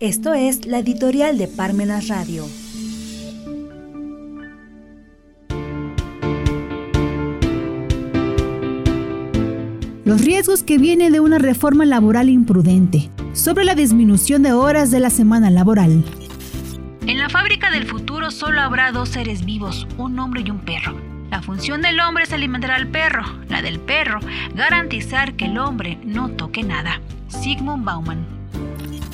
Esto es la editorial de Parmenas Radio. Los riesgos que vienen de una reforma laboral imprudente sobre la disminución de horas de la semana laboral. En la fábrica del futuro solo habrá dos seres vivos, un hombre y un perro. La función del hombre es alimentar al perro, la del perro, garantizar que el hombre no toque nada. Sigmund Bauman.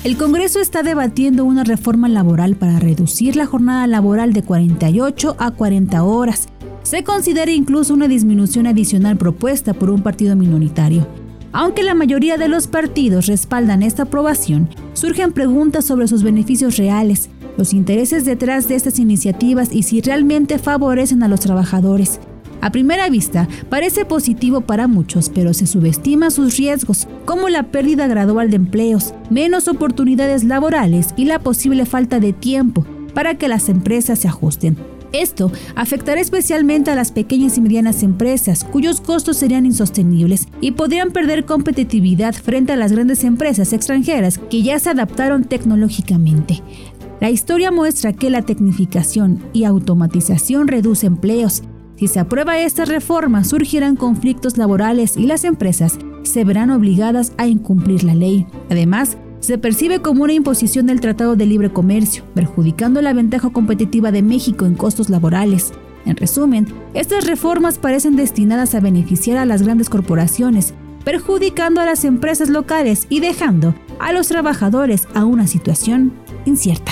El Congreso está debatiendo una reforma laboral para reducir la jornada laboral de 48 a 40 horas. Se considera incluso una disminución adicional propuesta por un partido minoritario. Aunque la mayoría de los partidos respaldan esta aprobación, surgen preguntas sobre sus beneficios reales, los intereses detrás de estas iniciativas y si realmente favorecen a los trabajadores. A primera vista, parece positivo para muchos, pero se subestima sus riesgos, como la pérdida gradual de empleos, menos oportunidades laborales y la posible falta de tiempo para que las empresas se ajusten. Esto afectará especialmente a las pequeñas y medianas empresas, cuyos costos serían insostenibles y podrían perder competitividad frente a las grandes empresas extranjeras que ya se adaptaron tecnológicamente. La historia muestra que la tecnificación y automatización reduce empleos si se aprueba esta reforma, surgirán conflictos laborales y las empresas se verán obligadas a incumplir la ley. Además, se percibe como una imposición del Tratado de Libre Comercio, perjudicando la ventaja competitiva de México en costos laborales. En resumen, estas reformas parecen destinadas a beneficiar a las grandes corporaciones, perjudicando a las empresas locales y dejando a los trabajadores a una situación incierta.